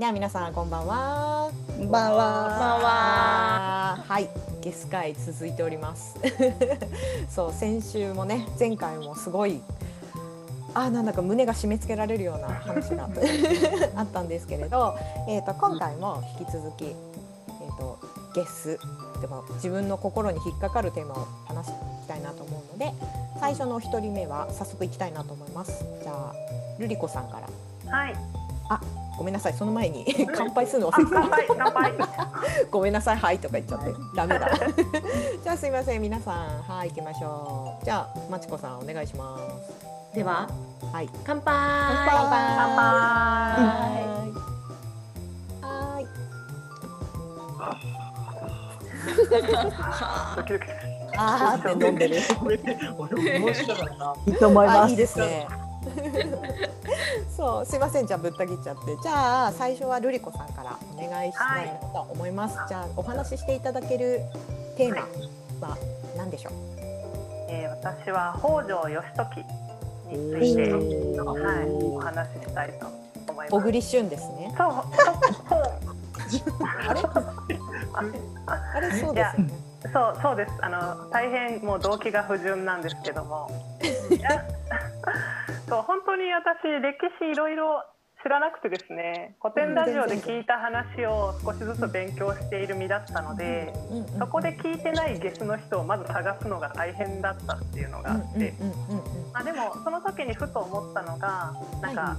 では皆さんこんばんは。こんばんは。は。はい、ゲス会続いております。そう先週もね前回もすごいあーなんだか胸が締め付けられるような話が あったんですけれど、えっ、と今回も引き続きえっ、とゲスでも自分の心に引っかかるテーマを話していきたいなと思うので、最初の一人目は早速いきたいなと思います。じゃあルリコさんから。はい。あ、ごめんなさい。その前に乾杯するのあ、忘れてま乾杯、乾杯。す。ごめんなさい。はいとか言っちゃってダメだ。じゃあすいません。皆さん、はい行きましょう。じゃあまちこさんお願いします。では、はい。乾杯。乾杯。乾杯はい。ドキドキ。あーって飲んでる。俺面白かった。いいと思います。あいいですね。そう、すいません。じゃあぶった切っちゃって、じゃあ最初はルリコさんからお願いしたいなと思います。じゃあお話ししていただけるテーマは何でしょう？えー、私は北条義時について、はい、お話ししたいと思います。小栗旬ですね。そう、あれ？あれそうですよね。そう、そうです。あの大変もう動機が不純なんですけども、そう本当に私歴史いろいろ知らなくてですね、古典ラジオで聞いた話を少しずつ勉強している身だったので。そこで聞いてないゲスの人をまず探すのが大変だったっていうのがあって、まあ、でもその時にふと思ったのがなんか、は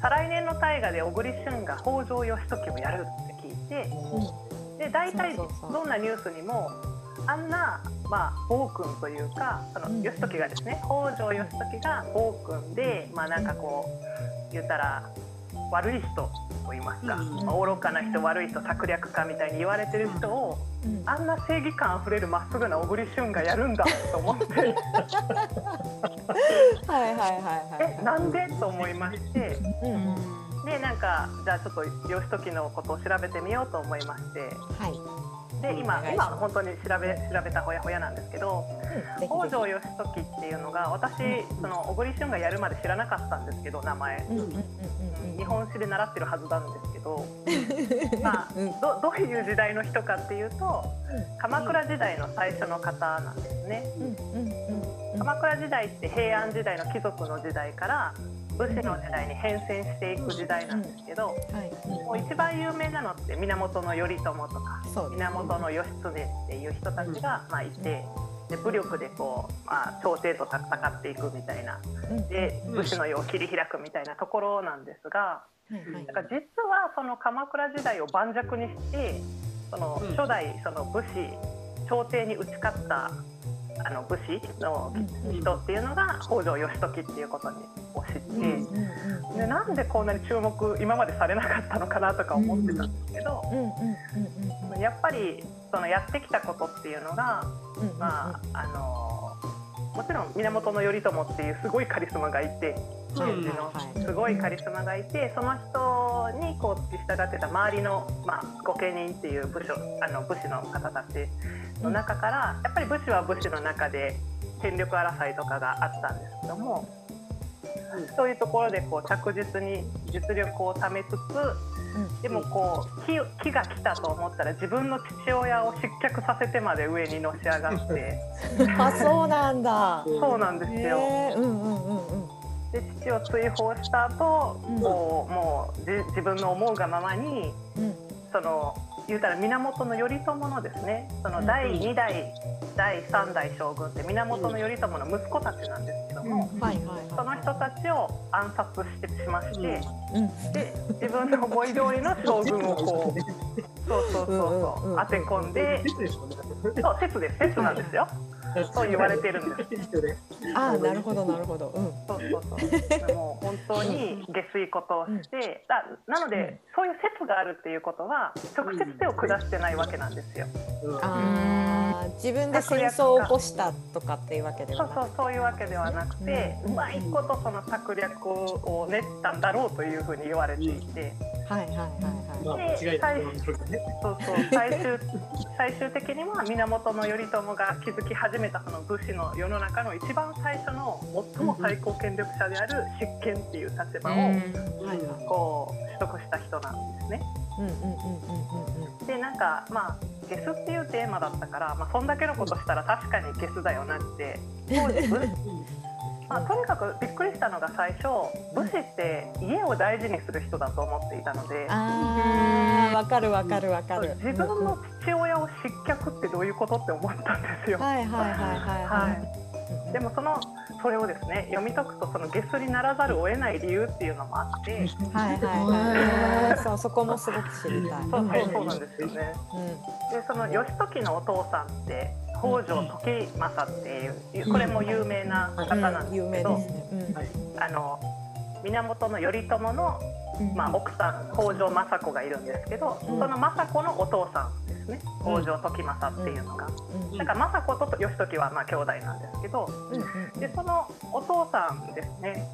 再来年の大河で小栗旬が北条義時をやるって聞いてで大体どんなニュースにもあんな、まあ、暴君というかそのうん。義時がですね北条義時が暴君でまあなんかこう言ったら悪い人と言いますか、うん。まあ愚かな人悪い人策略家みたいに言われてる人を、うん。あんな正義感あふれるまっすぐな小栗旬がやるんだと思って。はいはいはいはい。えなんでと思いまして。でなんかじゃあちょっと義時のことを調べてみようと思いまして。はい。で今今本当に調べ調べたほやほやなんですけどうん北条義時っていうのが私その小栗旬がやるまで知らなかったんですけど名前。うん日本史で習ってるはずなんですけど、まあ、うん。どどういう時代の人かっていうと鎌倉時代の最初の方なん。ですね。鎌倉時代って平安時代の貴族の時代から武士の時代に変遷していく時代なんですけど、はい。もう一番有名なのって源頼朝とか源義経っていう人たちがまあいて。で武力でこう、まあ、朝廷と戦っていくみたいな。うん。で武士の世を切り開くみたいなところなんですがだから実はその鎌倉時代を盤石にしてそのうん。初代その武士朝廷に打ち勝ったあの武士の人っていうのが北条義時っていうことにを知って、でなんでこんなに注目今までされなかったのかなとか思ってたんですけど、やっぱりそのやってきたことっていうのが、まああのもちろん源頼朝っていうすごいカリスマがいてはい源氏のはい。すごいカリスマがいてその人にこう付き従ってた周りの、まあ、御家人っていう武将あの武士の方たちの中からやっぱり武士は武士の中で権力争いとかがあったんですけどもそういうところでこう着実に実力を貯めつつうんでもこう木木が来たと思ったら自分の父親を失脚させてまで上にのし上がって。あそうなんだ。そうなんですへよ。えうんうんうんうん。で父を追放した後、うん。こうもうじ自分の思うがままにうんその言うたら源頼朝のですねその第2代、第3代将軍って源頼朝の息子たちなんですけども、はいはいその人たちを暗殺してしまして、うんで自分の思い通りの将軍をこうそうそうそうそう,、当て込んで。そう説です。説なんですよ。そう言われてるんです。あーなるほどなるほど。うん。そうそうそう。もう本当に下水ことをして、だなので、そういう説があるっていうことは直接手を下してないわけなんですよ。うん。あー自分で戦争を起こしたとかっていうわけではなく。そうそうそういうわけではなくて、うん。うまいことその策略を練ったんだろうというふうに言われていて、はいはいはいまあはい間違いないと思うんですけどね。そうそう最終最終的には源頼朝が築き始めたその武士の世の中の一番最初の最も最高権力者である執権っていう立場を、こう得した人なんですね。うんうんうんうんうんでなんかまあゲスっていうテーマだったから、まあ、そんだけのことしたら確かにゲスだよなって当時武まあ、とにかくびっくりしたのが最初武士って家を大事にする人だと思っていたのであーわかるわかるわかる。自分の父親を失脚ってどういうことって思ったんですよ。はいはいはいはいははい。でもそのそれをですね読み解くとそのゲスにならざるを得ない理由っていうのもあってそうはいはいはい。そうそこもすごく知りたい。そうそうなんですよね。うんでその義時のお父さんって北条時政っていうこれも有名な方なんです有名けど、ですね。うんあの源頼朝の、まあ、奥さん北条政子がいるんですけど、うん。その政子のお父さんですね。北条時政っていうのが。うん。だから政子と義時はまあ兄弟なんですけどでそのお父さんですね。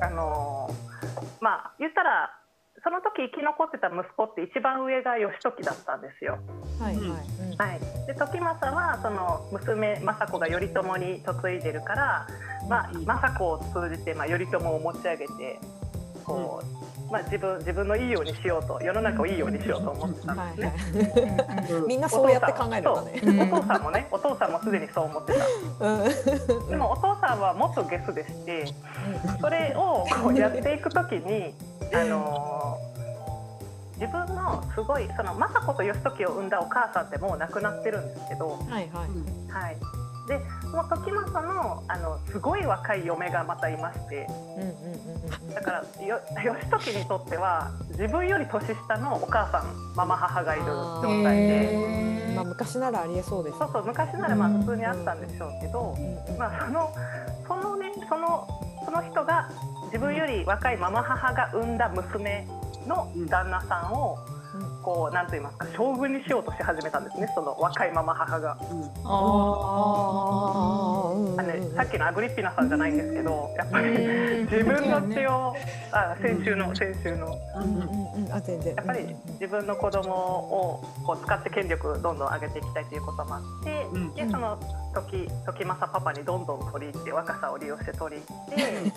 あのまあ言ったらその時生き残ってた息子って一番上が義時だったんですよ。うんはいはい。うん。はい、で時政はその娘政子が頼朝に嫁いでるから、まあ、政子を通じて、まあ、頼朝を持ち上げてこう、まあ、自分自分のいいようにしようと世の中をいいようにしようと思ってたんはいですね。はい。みんなそうやって考えるね。お父さんもねお父さんもすでにそう思ってた。うん。でもお父さんはもっとゲスでしてそれをこうやっていく時にあのー自分のすごいその政子と義時を産んだお母さんってもう亡くなってるんですけど、はいはい。はい、でその時政のあのすごい若い嫁がまたいましてうんうんうんうん。だからよ義時にとっては自分より年下のお母さんママ母がいる状態で。うん。まあ昔ならありえそうですね。そうそう昔ならまあ普通にあったんでしょうけど、うんうん。まあ、そのそのねそのその人が自分より若いママ母が産んだ娘の旦那さんをうんこうなんと言いますか将軍にしようとし始めたんですねその若いママ母が。あのね、さっきのアグリッピナさんじゃないんですけどやっぱりうん自分の血をあ先週の先週の。やっぱり自分の子供をこう使って権力をどんどん上げていきたいということもあって、うんでその時時政パパにどんどん取り入って若さを利用して取り入っ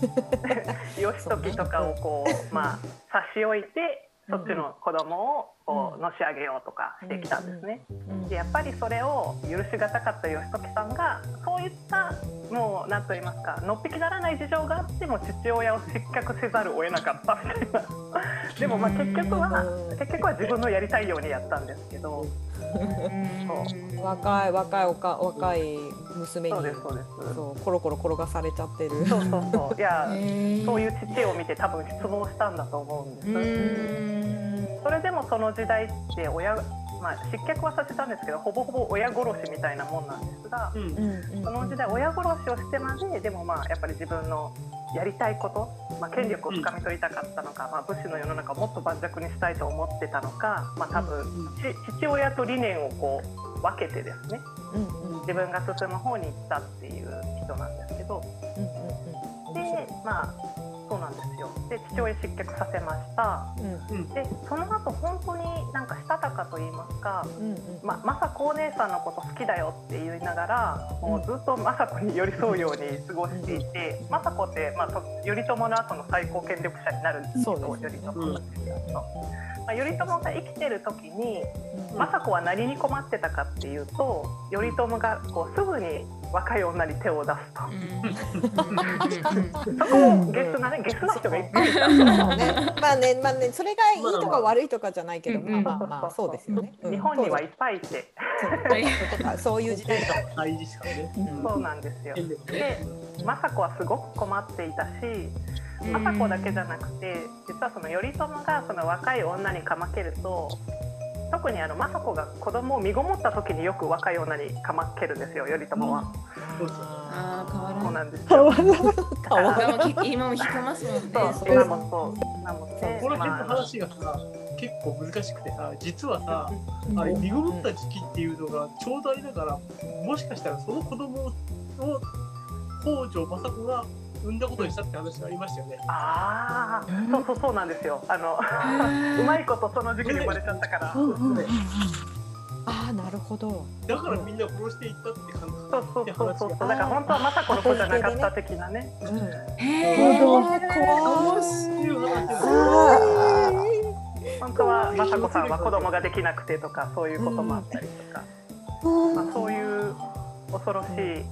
て義時とかをこうまあ差し置いてそっちの子供をこうのし上げようとかしてきたんですね。うん。でやっぱりそれを許しがたかった義時さんがそういったもう何と言いますかのっぴきならない事情があっても父親を失脚せざるを得なかったみたいな。でもまあ結局はうん。結局は自分のやりたいようにやったんですけど。若い若いおか若い娘にそうですそうです。そうコロコロ転がされちゃってる。そうそうそう。いやそういいう父を見て多分失望したんだと思うんです、でもその時代って親まあ失脚はさせたんですけどほぼほぼ親殺しみたいなもんなんですが、うんその時代親殺しをしてまででもまあやっぱり自分のやりたいこと、まあ、権力をつかみ取りたかったのか、まあ、武士の世の中をもっと盤石にしたいと思ってたのか、まあ、多分、ち父親と理念をこう分けてですね自分が進む方に行ったっていう人なんですけど。でまあそうなんですよ。で父親失脚させました。うん。でその後本当になんかしたたかと言いますかうんうん。ま、雅子お姉さんのこと好きだよって言いながらもうずっと雅子に寄り添うように過ごしていて雅子って、まあ、と頼朝の後の最高権力者になるんですけど頼朝のまあ、頼朝が生きてる時にうん。雅子は何に困ってたかっていうと頼朝がこうすぐに若い女に手を出すと。そこもゲスなねゲスな人がいっぱいいた。まあね、まあね、それがいいとか悪いとかじゃないけど、まあまあまあ、そうですよね。うん日本にはいっぱいいて、そういう時代だ。大事ですからね。そうなんですよ。でね。雅子はすごく困っていたし政子だけじゃなくて実はその頼朝がその若い女にかまけると特にあの政子が子供を身ごもった時によく若い女にかまけるんですよ頼朝は。そうですよああ変わらそうなないんですよ。変わら今もき今も引けますもんね。そう今もそう今もねこの辺のまあ話がさ、結構難しくてさ、実はさ、うん。あれ、身ごもった時期っていうのがちょうどあれだから、もしかしたらその子供を北条政子が産んだことにしたって話がありましたよね。ああそうそうそうなんですよ。あのうまいことその時期に生まれちゃったから。うんうんうんああ、なるほど。だからみんな殺していったって感じそうそうそうそうそう。だから本当は政子の子じゃなかった的なね。うん。へー怖すあ本当は雅子さんは子供ができなくてとかそういうこともあったりとか、まあ、そういう恐ろしい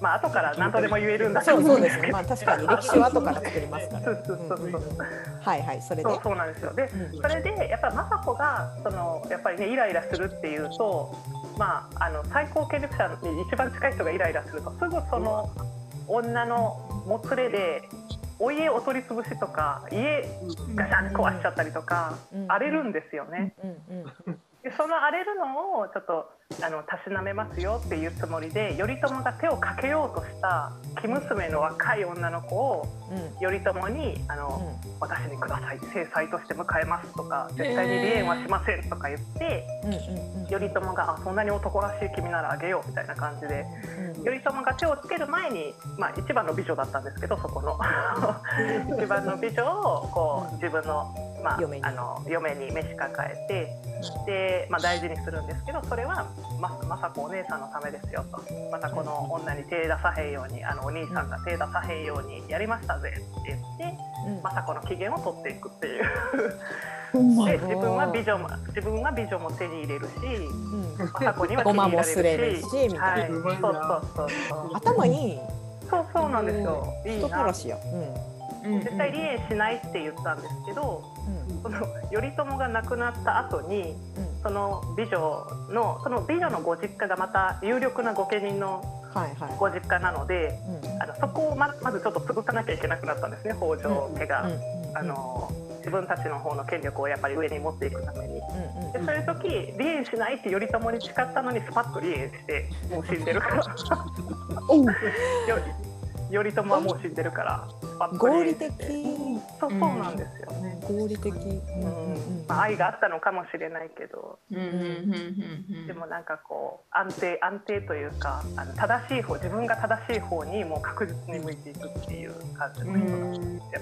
まあ後から何とでも言えるんだけどそううんですね。まあ確かに歴史は後から作りますから。そうそうそうそうはいはいそれで。そうそうなんですよでうんそれでやっぱり雅子がそのやっぱりねイライラするっていうとまああの最高権力者に一番近い人がイライラするとすぐその女のもつれでお家を取り潰しとか家ガシャン壊しちゃったりとかうん荒れるんですよね。でその荒れるのをちょっとあのたしなめますよっていうつもりで頼朝が手をかけようとした生娘の若い女の子をうん頼朝にあの、私にください制裁として迎えますとか絶対に離縁はしませんとか言ってうんうんうん。頼朝があそんなに男らしい君ならあげようみたいな感じでうん頼朝が手をつける前に、まあ、一番の美女だったんですけどそこの 一番の美女をこう自分の,、まあ、嫁に。あの嫁に召し抱えてで、まあ、大事にするんですけどそれはま政子お姉さんのためですよと。またこの女に手出さへんようにあのお兄さんが手出さへんようにやりましたぜって言ってうん。政子の機嫌を取っていくっていう。でや。自分は美女も自分は美女も手に入れるしうん。政子には気ごまもに入れるしれるしみたいはい、そうそうそうそう。頭いい。そうそうなんですよ。いい。人たならしや。うん。絶対離縁しないって言ったんですけど、うん。その頼朝が亡くなった後にうんその美女のその美女のご実家がまた有力な御家人の。ご実家なので、うん。あのそこをままずちょっと潰さなきゃいけなくなったんですね北条家が、うんうんあの自分たちの方の権力をやっぱり上に持っていくために。でそういう時離縁しないって頼朝に誓ったのにスパッと離縁してもう死んでるから 頼朝はもう死んでるから合理的。そうそうなんですよね、合理的。うん。うん。まあ、愛があったのかもしれないけど。でもなんかこう安定安定というかあの正しい方自分が正しい方にもう確実に向いていくっていう感じの人なんですよ。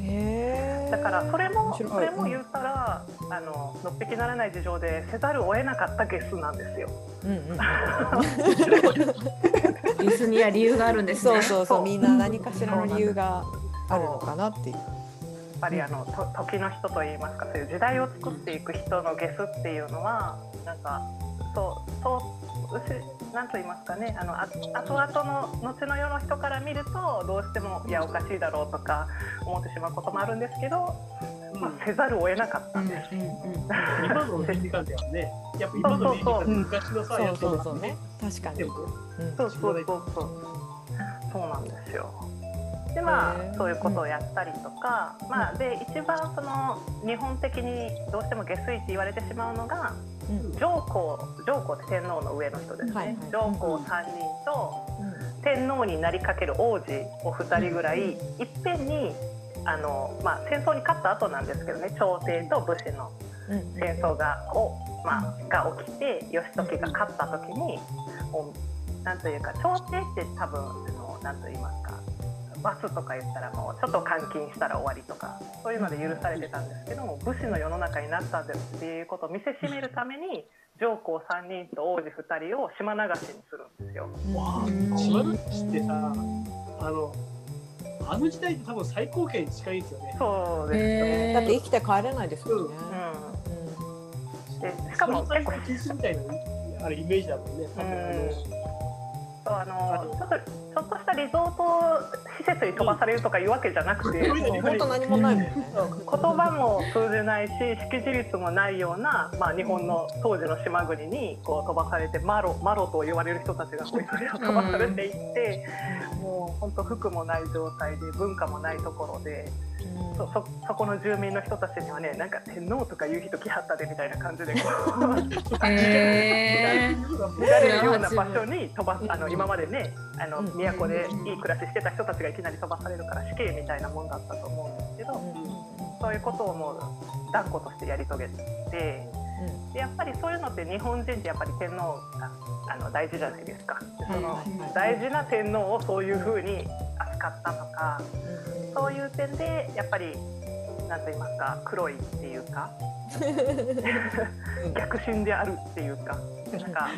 へえ。だからそれもそれも言ったらあののっぴきならない事情でせざるを得なかったゲスなんですよ。うんうん。リスには理由があるんですね。そうそうそうみんな何かしらの理由があるのかなっていう。やっぱりあのと時の人といいますかそういう時代を作っていく人のゲスっていうのはなんかそうそうなんと言いますかねあのあ後々の後の世の人から見るとどうしてもいやおかしいだろうとか思ってしまうこともあるんですけど、まあ、せざるを得なかったうんんです。うん 今の政治観ではね、やっぱ今の政治観って昔のさ、そうやつそうそうね。確かにそうそうそうそう。そうなんですよ。でまあそういうことをやったりとか、まあで一番その日本的にどうしても下水って言われてしまうのがうん。上皇上皇って天皇の上の人ですね、はいはい。上皇3人とうん。天皇になりかける王子お二人ぐらいいっぺんにあの、まあ、戦争に勝った後なんですけどね朝廷と武士のうん。戦争がを、まあ、が起きて義時が勝った時になんというか朝廷って多分あのなんと言いますか罰とか言ったらもうちょっと監禁したら終わりとかそういうので許されてたんですけども武士の世の中になったんですっていうことを見せしめるために上皇3人と王子2人を島流しにするんですよ。わ島流しってさ、あの、あの時代って多分最高権に近いんですよね。そうですよだって生きて帰れないですよね。うん、でしかも結構みたいなあれイメージだもんね。多分あのそうあのちょっとちょっとしたリゾート施設に飛ばされるとかいうわけじゃなくて、うんうん。本当何もないもんね。そう言葉も通じないし識字率もないような、まあ、日本の当時の島国にこう飛ばされてマロマロと言われる人たちがこういろいろ飛ばされていって、もう本当服もない状態で文化もないところでそそそこの住民の人たちにはねなんか天皇とかいう人来はったでみたいな感じでこう見られるような場所に飛ばすあの今までねあのうん都でいい暮らししてた人たちがいきなり飛ばされるから死刑みたいなもんだったと思うんですけど。そういうことをもう断固としてやり遂げてでやっぱりそういうのって日本人ってやっぱり天皇があの大事じゃないですか。でその大事な天皇をそういうふうに扱ったとかそういう点でやっぱり何と言いますか黒いっていうか 逆進であるっていうかなんか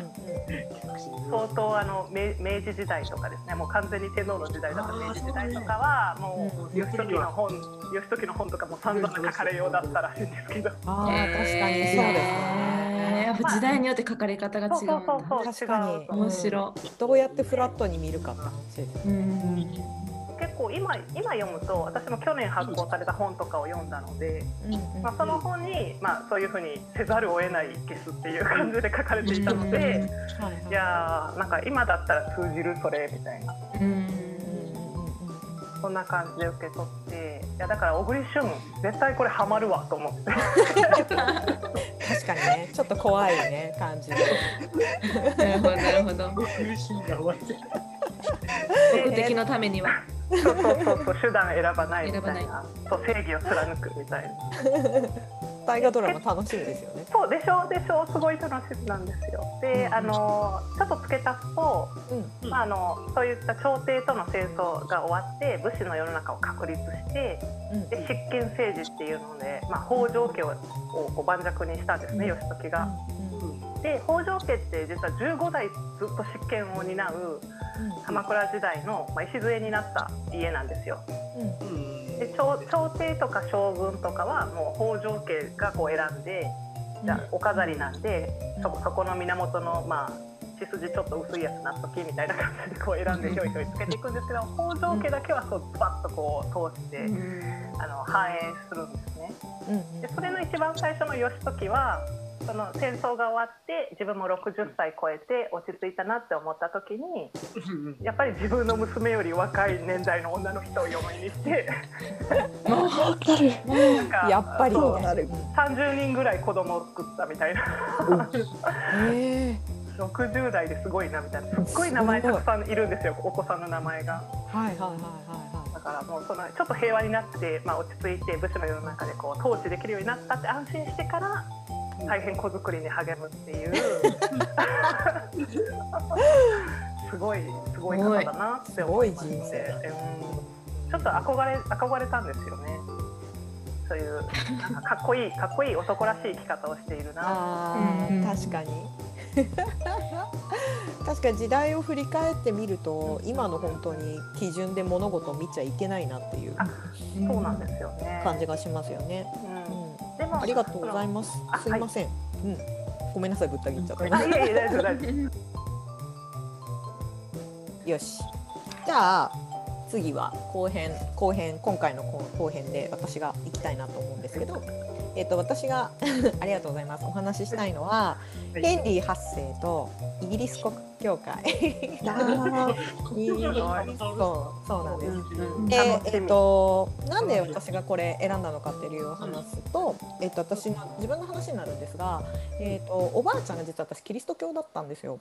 相当あの明明治時代とかですねもう完全に天皇の時代だった明治時代とかはもう義時の本義時の本とかも散々書かれようだったらしいんですけどああ、確かにそうですね。やっぱ時代によって書かれ方が違うんだ。そうそうそう確かに面白どうやってフラットに見るかって話ですい。うね。ん。結構今今読むと私も去年発行された本とかを読んだので、まあ、その本に、まあ、そういうふうにせざるを得ないゲスっていう感じで書かれていたので、はいやーなんか今だったら通じるそれみたいなうん。そんな感じで受け取っていやだから小栗旬絶対これハマるわと思って確かにね、ちょっと怖いね感じで。なるほどなるほど。目的のためには。そうそうそうそう手段選ばないみたいなそう正義を貫くみたいな大河ドラマ楽しみですよね。そうでしょでしょすごい楽しみなんですよであのちょっと付け足すとうん。まあ、あのそういった朝廷との戦争が終わって武士の世の中を確立してうん。で執権政治っていうので、まあ、北条家ををこう盤石にしたんですね義時が。で北条家って実は15代ずっと執権を担う鎌倉時代の、まあ、礎になった家なんですよ。で朝朝廷とか将軍とかはもう北条家がこう選んでじゃあお飾りなんでそこそこの源のまあ血筋ちょっと薄いやつなっときみたいな感じでこう選んでひょいひょいつけていくんですけど北条家だけはそうズバッとこう通してあの反映するんですね。うん。でそれの一番最初の義時はその戦争が終わって自分も60歳超えて落ち着いたなって思った時にやっぱり自分の娘より若い年代の女の人を嫁にして。なんかやっぱり。そうな。30人ぐらい子供を作ったみたいな。え。え。60代ですごいなみたいな。すっごい名前たくさんいるんですよお子さんの名前が。はいはいはいはい。だからもうそのちょっと平和になって、まあ、落ち着いて武士の世の中でこう統治できるようになったって安心してから大変子作りに励むっていう。すごいすごい方だなって思いまして。すごい人生。うん、ちょっと憧れ憧れたんですよね。そういうなんかかっこいいかっこいい男らしい生き方をしているな。確かに。確かに時代を振り返ってみると今の本当に基準で物事を見ちゃいけないなっていうあそうなんですよね。感じがしますよね。う、うんありがとうございまますあ。すいません。うん、ごめんなさいぶった切っちゃった。あいえいえ大丈夫大丈夫。よし。じゃあ次は後編後編今回の後後編で私が行きたいなと思うんですけど、えっ、と私が ありがとうございますお話ししたいのははいヘンリー8世とイギリス国教会。そうそうなんです。えっとなんで私がこれ選んだのかっていう理由を話すと、えっと私の自分の話になるんですが、えっとおばあちゃんが実は私キリスト教だったんですよ。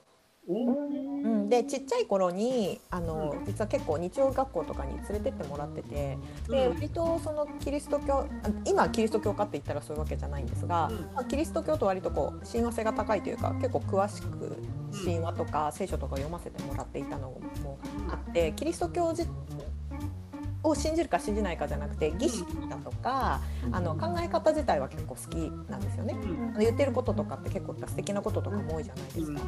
おうん、でちっちゃい頃にあの実は結構日曜学校とかに連れてってもらっててで割とそのキリスト教あ今キリスト教かって言ったらそういうわけじゃないんですが、まあ、キリスト教と割とこう親和性が高いというか結構詳しく神話とか聖書とか読ませてもらっていたのもあってキリスト教自を信じるか信じないかじゃなくて儀式だとかあの考え方自体は結構好きなんですよね。あの言ってることとかって結構素敵なこととかも多いじゃないですか。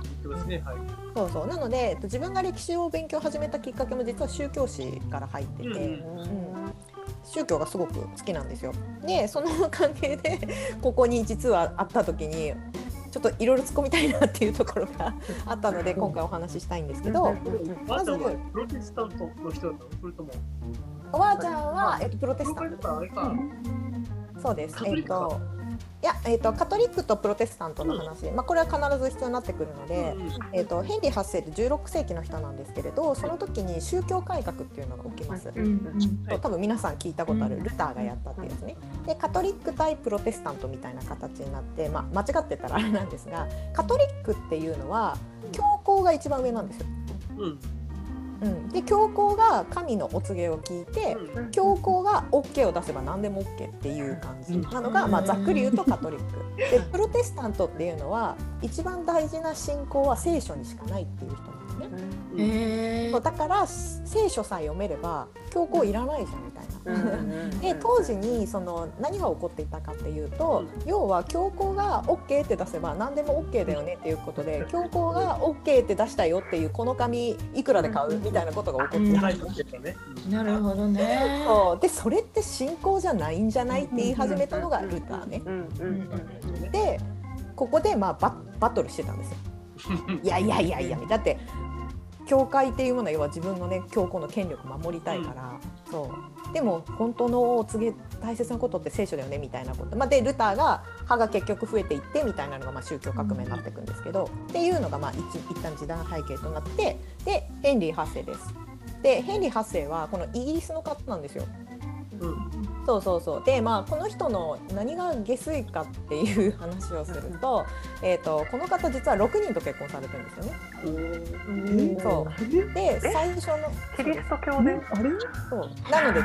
そうそう。なのでえっと自分が歴史を勉強を始めたきっかけも実は宗教史から入ってて、うんうん。宗教がすごく好きなんですよ。でその関係で ここに実は会った時にちょっといろいろ突っ込みたいなっていうところが あったので今回お話ししたいんですけどまずはプロテスタントの人だったのそれとも、おばあちゃんは、えっと、プロテスタント。そうです。えっといや、えっと、カトリックとプロテスタントの話、まあ、これは必ず必要になってくるので、えっと、ヘンリー8世って16世紀の人なんですけれどその時に宗教改革っていうのが起きます。そう多分皆さん聞いたことあるルターがやったっていうやつね。でカトリック対プロテスタントみたいな形になって、まあ、間違ってたらあれなんですがカトリックっていうのは教皇が一番上なんですよ。うん。うん、で教皇が神のお告げを聞いて、うん。教皇が OK を出せば何でも OK っていう感じなのが、まあ、ざっくり言うとカトリック。でプロテスタントっていうのは一番大事な信仰は聖書にしかないっていう人なんですね。へえそうだから聖書さえ読めれば教皇いらないじゃんみたいな。で当時にその何が起こっていたかっていうと、要は教皇が OK って出せば何でも OK だよねっていうことで教皇が OK って出したよっていうこの紙いくらで買うみたいなことが起こっていた。ね。なるほどね。そうでそれって信仰じゃないん。じゃないって言い始めたのがルターね。でここでまあババトルしてたん。ですよ。いやいやいやいやだって教会っていうものは要は自分のね教皇の権力を守りたいから、そう。でも本当のお告げ大切なことって聖書だよねみたいなこと、まあ、でルターが歯が結局増えていってみたいなのがまあ宗教革命になっていくんですけど、っていうのがまあ一一旦時代背景となって。でヘンリー8世です。でヘンリー8世はこのイギリスの方なんですよ。うんそうそうそう。でまあこの人の何が下水かっていう話をすると,、えー、とこの方実は6人と結婚されてるんですよね。そう。で最初のキリスト教で？そう。なので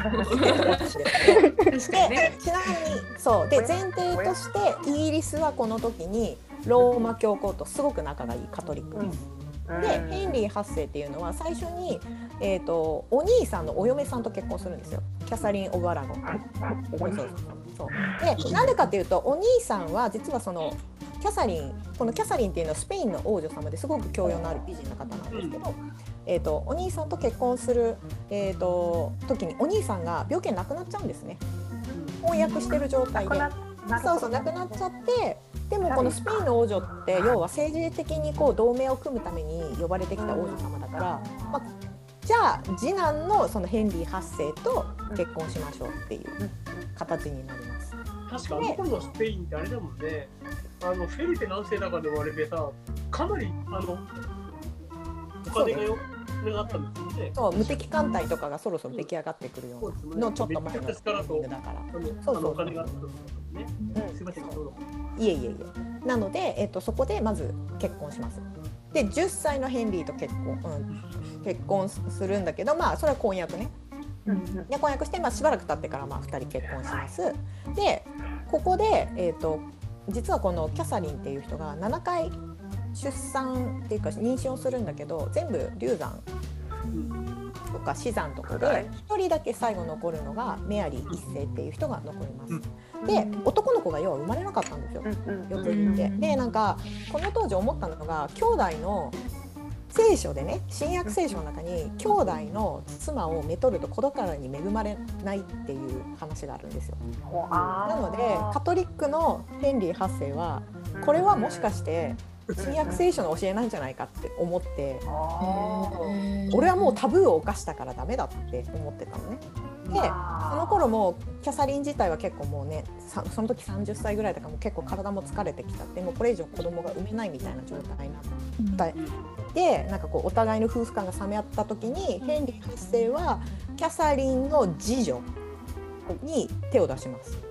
で。ちなみにそう。で前提としてイギリスはこの時にローマ教皇とすごく仲がいいカトリック。です。でヘンリー8世っていうのは最初に、えー、とお兄さんのお嫁さんと結婚するんですよキャサリン・オブ・アラゴ。そうでなんでかっていうとお兄さんは実はそのキャサリンこのキャサリンっていうのはスペインの王女様ですごく教養のある美人な方なんですけど、えー、とお兄さんと結婚する、えー、と時にお兄さんが病気で亡くなっちゃうんですね翻訳してる状態で。そうそう亡くなっちゃってでもこのスペインの王女って要は政治的にこう同盟を組むために呼ばれてきた王女様だから、まあ、じゃあ次男のそのヘンリー8世と結婚しましょうっていう形になります。確かあの頃のスペインってあれだもんね。あのフェリペ何世だかで言われてさ、かなりあのお金がよがあったんですよね。そう無敵艦隊とかがそろそろ出来上がってくるよそうなのちょっと前のだから。そうそうお金があったんですね。うんすみません、どうぞ。いえいえいえ。なので、えっと、そこでまず結婚します。で10歳のヘンリーと結婚、うん、結婚するんだけどまあそれは婚約ね。で婚約して、まあ、しばらく経ってからまあ2人結婚します。でここで、えー、と実はこのキャサリンっていう人が7回出産っていうか妊娠をするんだけど全部流産とか死産とかで1人だけ最後残るのがメアリー一世っていう人が残ります。で男の子が要は生まれなかったんですよ。よく言って。でなんかこの当時思ったのが兄弟の聖書でね新約聖書の中に兄弟の妻をめとると子宝に恵まれないっていう話があるんですよ。なのでカトリックのヘンリー8世はこれはもしかして新約聖書の教えなんじゃないかって思って俺はもうタブーを犯したからダメだって思ってたのね。でその頃もキャサリン自体は結構もうねさその時30歳ぐらいだからもう結構体も疲れてきちゃってもうこれ以上子供が産めないみたいな状態になった。でなんかこうお互いの夫婦間が冷め合った時にヘンリー8世はキャサリンの次女に手を出します。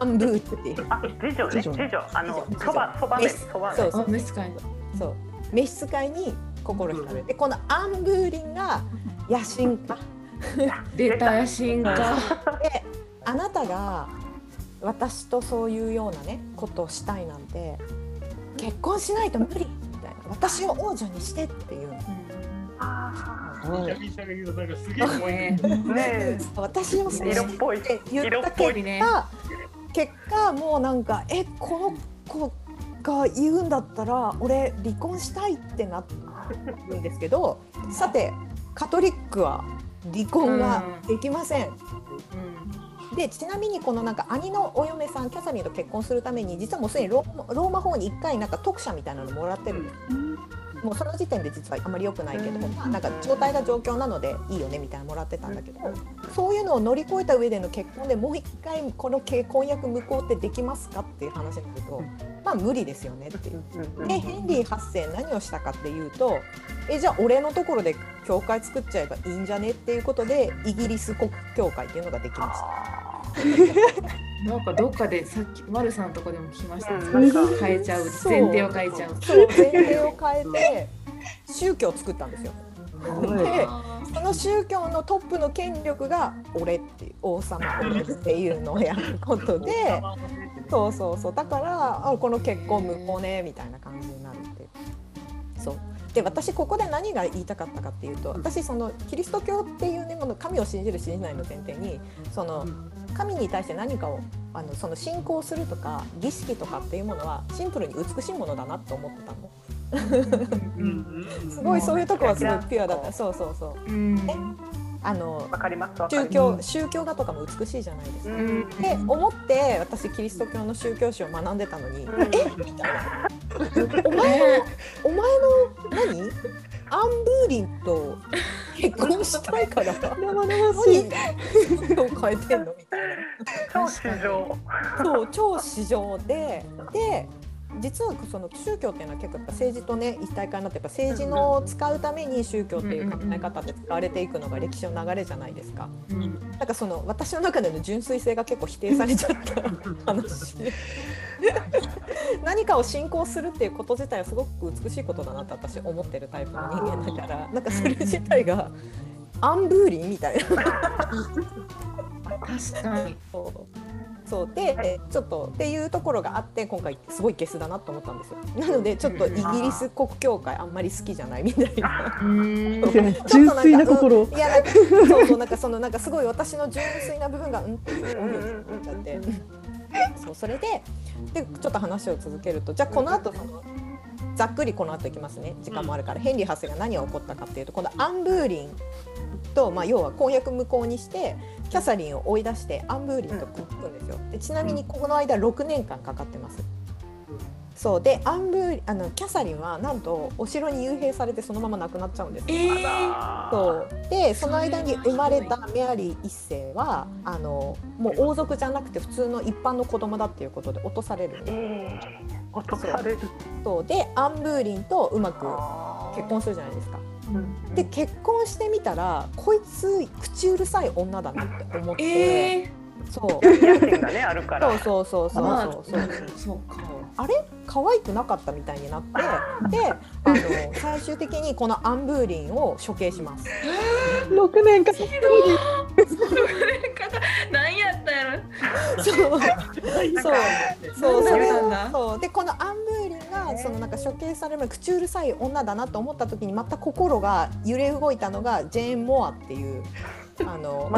アンブーって。いう。あ、次女ね、次女、あの、そば、そばめ、そばそうそう。あ、召使い。そう。召使いに心惹かれる。でこのアンブーリンが野心家。出た野心家。であなたが私とそういうようなねことをしたいなんて結婚しないと無理みたいな。私を王女にしてっていうの。ギャビーさんが言うとなんかすげえ重いね。ね私を色っぽいって言った結果、ね結果もうなんかえこの子が言うんだったら俺離婚したいってなるんですけどさてカトリックは離婚ができません。でちなみにこのなんか兄のお嫁さんキャサリンと結婚するために実はもうすでにローマローマ法に1回なんか特赦みたいなのもらってるんです。もうその時点で実はあんまり良くないけど、まあ、なんか状態が状況なのでいいよねみたいなのもらってたんだけど、そういうのを乗り越えた上での結婚でもう一回この結婚約無効ってできますかっていう話になると、まあ無理ですよねっていう。でヘンリー8世何をしたかっていうとえじゃあ俺のところで教会作っちゃえばいいんじゃねっていうことでイギリス国教会っていうのができました。なんかどっかでさっき丸さんのとこでも聞きましたね。うん変えちゃう。前提を変えちゃう。そう前提を変えて宗教を作ったんですよ。でその宗教のトップの権力が俺っていう王様俺っていうのをやることで そうそうそうだからあこの結婚無効ねみたいな感じになるっていうそうで私ここで何が言いたかったかっていうと私そのキリスト教っていうねもの神を信じる信じないの前提にその神に対して何かをあのその信仰するとか儀式とかっていうものはシンプルに美しいものだなと思ってたの。すごいそういうとこはすごいピュアだった。そうそうそう。うんあの宗り教宗教画とかも美しいじゃないですか。うて思って私キリスト教の宗教史を学んでたのに、うんえ？みたいなお前のお前の何？アンブーリンと結婚したいから。生々何しい。を変えてんのみたい超市場なそう超市場で。で実はその宗教っていうのは結構やっぱ政治とね一体化になってやっぱ政治の使うために宗教っていう考え方で使われていくのが歴史の流れじゃないですか。なんかその私の中での純粋性が結構否定されちゃった話 何かを信仰するっていうこと自体はすごく美しいことだなって私思ってるタイプの人間だからなんかそれ自体がアンブーリンみたいな。確かに。そう。そう。でちょっとっていうところがあって今回すごいゲスだなと思ったんですよ。なのでちょっとイギリス国教会あんまり好きじゃないみたいな。純粋な心うん。いやなんかそうそうなんかそのなんかすごい私の純粋な部分がうんって思っちゃってそうそれででちょっと話を続けるとじゃあこの後そのざっくりこの後いきますね。時間もあるから、ヘンリー8世が何が起こったかっていうとこのアンブーリンと、まあ、要は婚約無効にしてキャサリンを追い出してアンブーリンとくっつくんですよ。でちなみにこの間6年間かかってます。そうでアンブーあのキャサリンはなんとお城に幽閉されてそのまま亡くなっちゃうんですよ。えー、そう。でその間に生まれたメアリー一世はあのもう王族じゃなくて普通の一般の子供だっていうことで落とされる。えー、落とされる。そう。でアンブーリンとうまく結婚するじゃないですか。うん。で結婚してみたらこいつ口うるさい女だなって思って、えそう。野心がねあるから。そうそうそうそうまあそうそう。そうか。あれ？可愛くなかったみたいになってであの最終的にこのアンブーリンを処刑します。6年間。何やったやろ。そう。そう。そう。それなんだそう。でこのアンブーリンがそのなんか処刑される前口うるさい女だなと思った時にまた心が揺れ動いたのがジェーン・モアっていうあの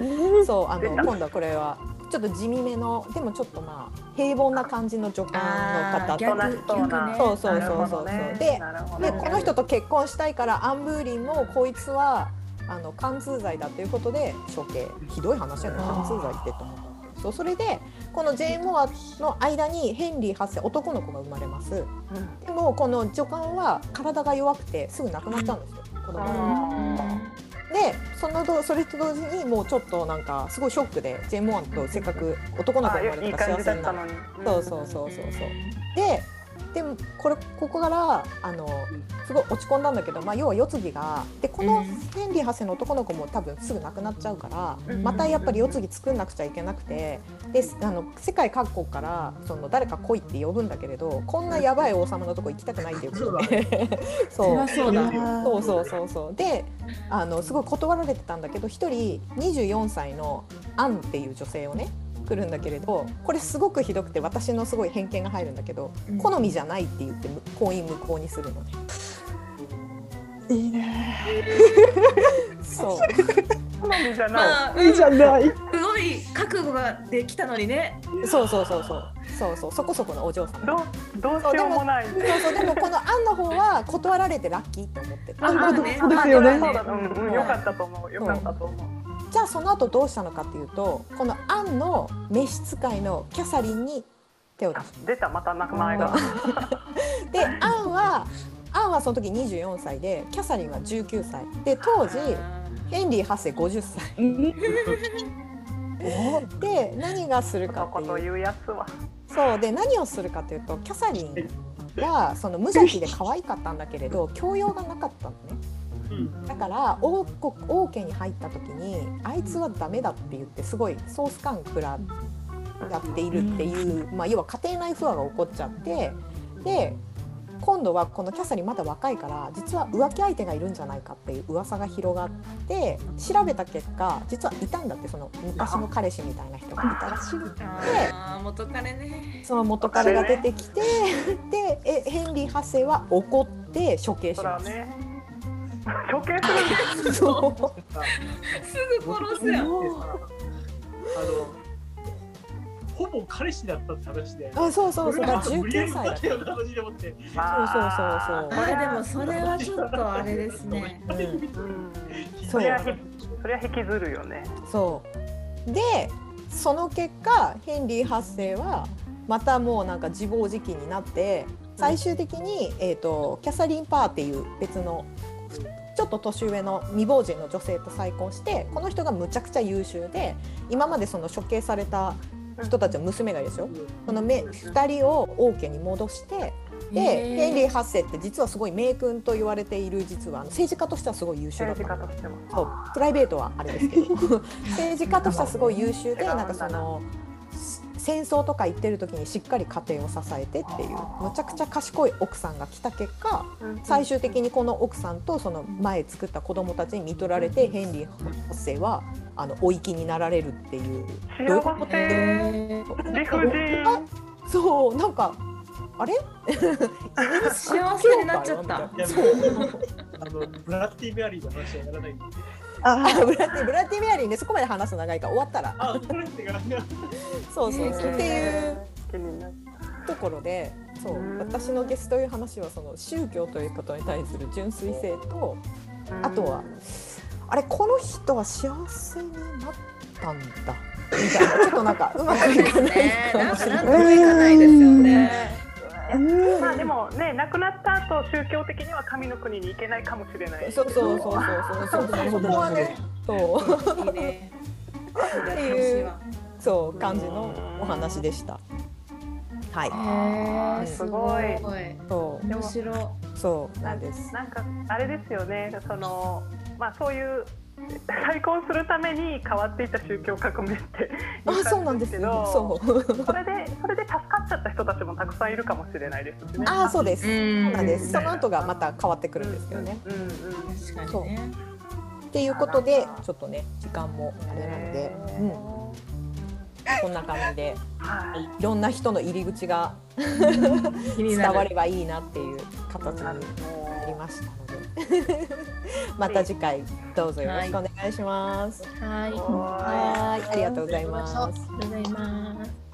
そうあの今度はこれはちょっと地味めのでもちょっとまあ平凡な感じの女官の方とそうそうそうそう。ね。ででこの人と結婚したいからアンブーリンもこいつはあの貫通罪だということで処刑。ひどい話やね。貫通罪ってと思ったそうそれでこのジェーン・モアの間にヘンリー8世男の子が生まれます。うん。でもこの女官は体が弱くてすぐ亡くなっちゃうんですよ。子供が。あでそのどそれと同時にもうちょっとなんかすごいショックでジェーン・モアとせっかく男の子が生まれたから幸せになった。のにそうそうそうそうそう。ででもこれここからあのすごい落ち込んだんだけど、まあ、要は世継ぎがでこのうん。ヘンリー8世の男の子も多分すぐ亡くなっちゃうから、うん。またやっぱり世継ぎ作んなくちゃいけなくてであの世界各国からその誰か来いって呼ぶんだけれどこんなやばい王様のとこ行きたくないっていうことでそう。ゃそうだ。そうそうそうそう。であのすごい断られてたんだけど一人24歳のアンっていう女性をね来るんだけれどこれすごくひどくて私のすごい偏見が入るんだけど、うん。好みじゃないって言ってむ婚姻無効にするのね。いいね。そう。好みじゃない、まあ、いいじゃない。すごい覚悟ができたのにね。そうそうそうそう。そうそう。そこそこのお嬢様。どうどうしようもない。そうそうでもこのアンの方は断られてラッキーって思ってた。あまあね。そうですよね。そうだうんうん。よかったと思う。よかったと思うじゃあその後どうしたのかっていうとこのアンの召使いのキャサリンに手を出した。出たまた名前が。でアンはアンはその時24歳でキャサリンは19歳で当時ヘンリー8世50歳で何がするかっていう。こと言うやつはそうで何をするかというとキャサリンがその無邪気で可愛かったんだけれど教養がなかったのねだから王国王家に入った時にあいつはダメだって言ってすごいソース感食らやっているっていう、まあ、要は家庭内不和が起こっちゃってで今度はこのキャサリンまだ若いから実は浮気相手がいるんじゃないかっていう噂が広がって調べた結果実はいたんだってその昔の彼氏みたいな人がいたらしくて元彼ね。その元彼が出てきてでえヘンリー8世は怒って処刑します。ね処刑するんですそうすぐ殺すやん。あのほぼ彼氏だったって話で。あそうそうそうだから無理やり19歳だっただよ形でもって。そうそうそうそうあーでもそれはちょっとあれですね。うんうんそそうそりゃ引きずるよねそうでその結果ヘンリー8世はまたもうなんか自暴自棄になって最終的に、えー、とキャサリン・パーっていう別のちょっと年上の未亡人の女性と再婚してこの人がむちゃくちゃ優秀で今までその処刑された人たちの娘がいるでしょ？このめ2人を王家に戻してでヘンリー8世って実はすごい名君と言われている実は政治家としてはすごい優秀だっ政たそうプライベートはあれですけど。政治家としてはすごい優秀でなんかその戦争とか行ってる時にしっかり家庭を支えてっていうむちゃくちゃ賢い奥さんが来た結果最終的にこの奥さんとその前作った子供たちに見取られてヘンリー8世はあのお生きになられるっていう。どういうことそうなんかあれ？幸せになっちゃった。いやあのブラッディ・メアリーの話はやらないんで。あブラッディブラッディメアリーねそこまで話すの長いから終わったら。そうそうそう、えーっていうところでそううん。私のゲスという話はその宗教ということに対する純粋性とあとはあれこの人は幸せになったんだみたいな。ちょっとなんかうまくいかないね。かなんかなんいかないですよね。うん。まあでもね亡くなった後宗教的には神の国に行けないかもしれない。そうそうそうそうそう。そうそこはねそういいね。っていう。そう。感じのお話でした。はい、すごい。そ面白そう。なんです。なんかあれですよねそのまあそう。いう再婚するために変わっていった宗教革命ってあそうなんですよ。そう。それでそれで助かっちゃった人たちもたくさんいるかもしれないですしね。あそうです。うんそうなんです。その後がまた変わってくるんですけどね。うんうん確かにね。っていうことでちょっとね時間もあれなんで、うん、こんな感じではいいろんな人の入り口が。伝わればいいなっていう形になりましたので また次回どうぞよろしくお願いします。はい。ははい、ありがとうございます。ありがとうございます。